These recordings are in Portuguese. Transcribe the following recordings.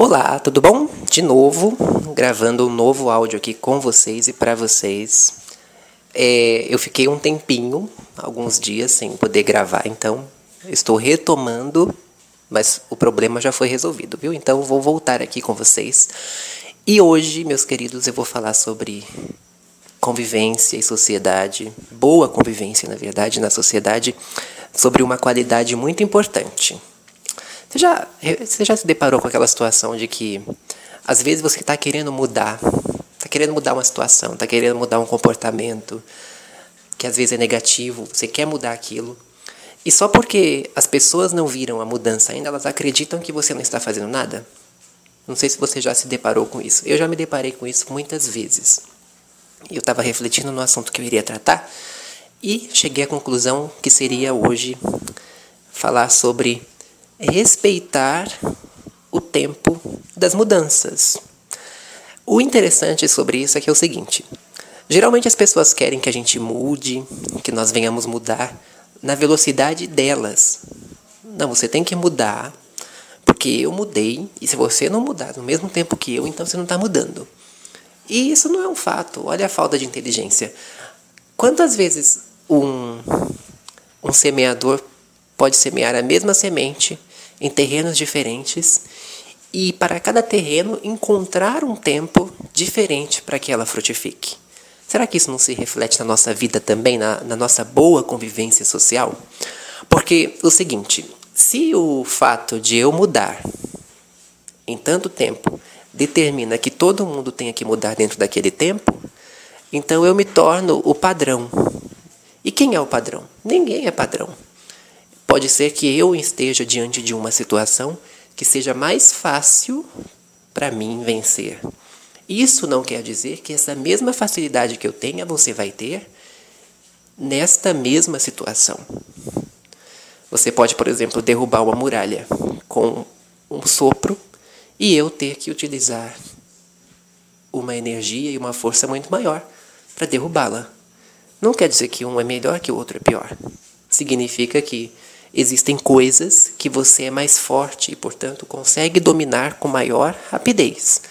Olá, tudo bom? De novo, gravando um novo áudio aqui com vocês e para vocês. É, eu fiquei um tempinho, alguns dias, sem poder gravar, então estou retomando, mas o problema já foi resolvido, viu? Então vou voltar aqui com vocês. E hoje, meus queridos, eu vou falar sobre convivência e sociedade, boa convivência, na verdade, na sociedade, sobre uma qualidade muito importante você já, você já se deparou com aquela situação de que às vezes você está querendo mudar, está querendo mudar uma situação, está querendo mudar um comportamento que às vezes é negativo, você quer mudar aquilo, e só porque as pessoas não viram a mudança ainda, elas acreditam que você não está fazendo nada? Não sei se você já se deparou com isso. Eu já me deparei com isso muitas vezes. Eu estava refletindo no assunto que eu iria tratar e cheguei à conclusão que seria hoje falar sobre respeitar o tempo das mudanças. O interessante sobre isso é que é o seguinte: geralmente as pessoas querem que a gente mude, que nós venhamos mudar na velocidade delas. Não, você tem que mudar, porque eu mudei, e se você não mudar no mesmo tempo que eu, então você não está mudando. E isso não é um fato, olha a falta de inteligência. Quantas vezes um, um semeador pode semear a mesma semente em terrenos diferentes e para cada terreno encontrar um tempo diferente para que ela frutifique. Será que isso não se reflete na nossa vida também, na, na nossa boa convivência social? Porque o seguinte, se o fato de eu mudar em tanto tempo determina que todo mundo tenha que mudar dentro daquele tempo, então eu me torno o padrão. E quem é o padrão? Ninguém é padrão. Pode ser que eu esteja diante de uma situação que seja mais fácil para mim vencer. Isso não quer dizer que essa mesma facilidade que eu tenha você vai ter nesta mesma situação. Você pode, por exemplo, derrubar uma muralha com um sopro e eu ter que utilizar uma energia e uma força muito maior para derrubá-la. Não quer dizer que um é melhor que o outro é pior. Significa que Existem coisas que você é mais forte e, portanto, consegue dominar com maior rapidez.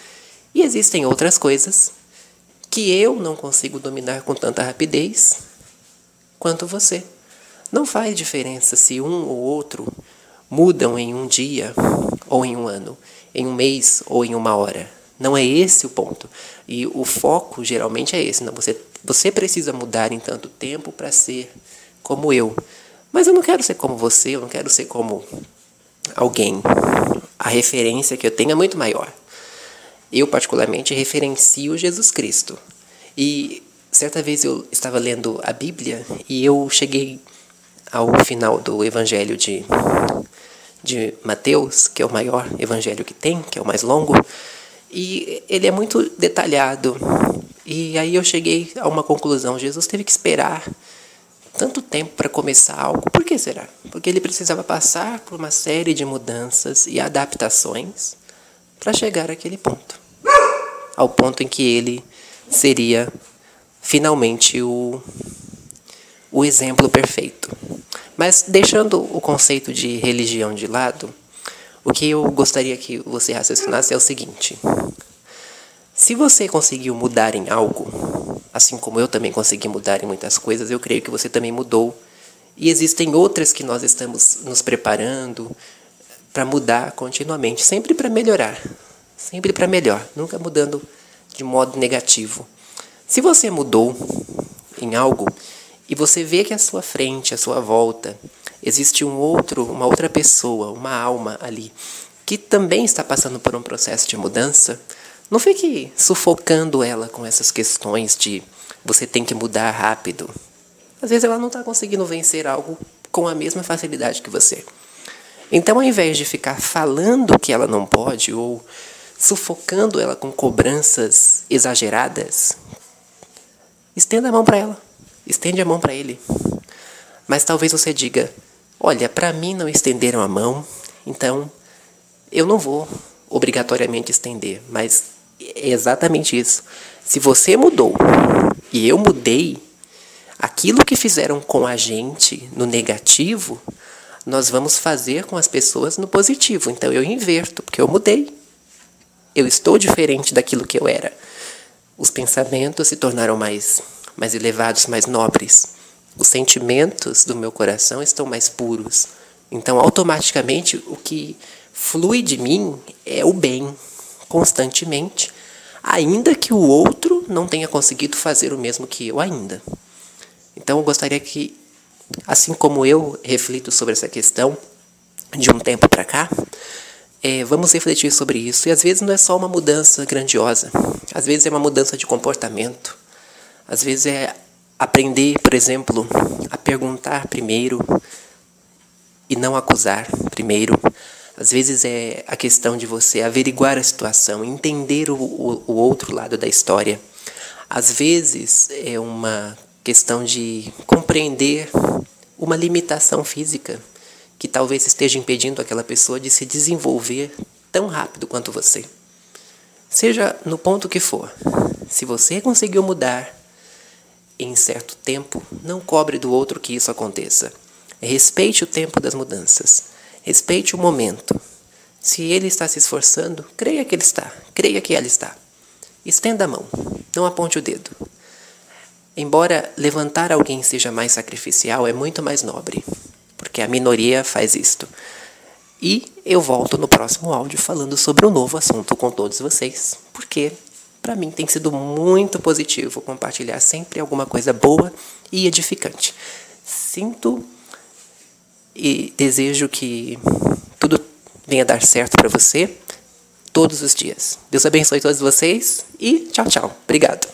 E existem outras coisas que eu não consigo dominar com tanta rapidez quanto você. Não faz diferença se um ou outro mudam em um dia ou em um ano, em um mês ou em uma hora. Não é esse o ponto. E o foco geralmente é esse. Não, você, você precisa mudar em tanto tempo para ser como eu. Mas eu não quero ser como você, eu não quero ser como alguém. A referência que eu tenho é muito maior. Eu, particularmente, referencio Jesus Cristo. E certa vez eu estava lendo a Bíblia e eu cheguei ao final do Evangelho de, de Mateus, que é o maior evangelho que tem, que é o mais longo, e ele é muito detalhado. E aí eu cheguei a uma conclusão: Jesus teve que esperar tanto tempo para começar algo, por que será? Porque ele precisava passar por uma série de mudanças e adaptações para chegar àquele ponto. Ao ponto em que ele seria finalmente o, o exemplo perfeito. Mas deixando o conceito de religião de lado, o que eu gostaria que você raciocinasse é o seguinte: se você conseguiu mudar em algo, assim como eu também consegui mudar em muitas coisas, eu creio que você também mudou. E existem outras que nós estamos nos preparando para mudar continuamente, sempre para melhorar, sempre para melhor, nunca mudando de modo negativo. Se você mudou em algo e você vê que à sua frente, à sua volta, existe um outro, uma outra pessoa, uma alma ali que também está passando por um processo de mudança, não fique sufocando ela com essas questões de você tem que mudar rápido. Às vezes ela não está conseguindo vencer algo com a mesma facilidade que você. Então, ao invés de ficar falando que ela não pode ou sufocando ela com cobranças exageradas, estenda a mão para ela, estende a mão para ele. Mas talvez você diga: Olha, para mim não estenderam a mão, então eu não vou obrigatoriamente estender, mas é exatamente isso. Se você mudou e eu mudei, aquilo que fizeram com a gente no negativo, nós vamos fazer com as pessoas no positivo. Então eu inverto, porque eu mudei. eu estou diferente daquilo que eu era. Os pensamentos se tornaram mais, mais elevados, mais nobres. Os sentimentos do meu coração estão mais puros. Então, automaticamente, o que flui de mim é o bem, constantemente, ainda que o outro não tenha conseguido fazer o mesmo que eu ainda. Então, eu gostaria que, assim como eu reflito sobre essa questão de um tempo para cá, é, vamos refletir sobre isso. E às vezes não é só uma mudança grandiosa, às vezes é uma mudança de comportamento, às vezes é aprender, por exemplo, a perguntar primeiro e não acusar primeiro. Às vezes é a questão de você averiguar a situação, entender o, o, o outro lado da história. Às vezes é uma questão de compreender uma limitação física que talvez esteja impedindo aquela pessoa de se desenvolver tão rápido quanto você. Seja no ponto que for, se você conseguiu mudar em certo tempo, não cobre do outro que isso aconteça. Respeite o tempo das mudanças. Respeite o momento. Se ele está se esforçando, creia que ele está, creia que ela está. Estenda a mão, não aponte o dedo. Embora levantar alguém seja mais sacrificial, é muito mais nobre porque a minoria faz isto. E eu volto no próximo áudio falando sobre um novo assunto com todos vocês, porque para mim tem sido muito positivo compartilhar sempre alguma coisa boa e edificante. Sinto e desejo que tudo venha dar certo para você todos os dias. Deus abençoe todos vocês e tchau, tchau. Obrigado.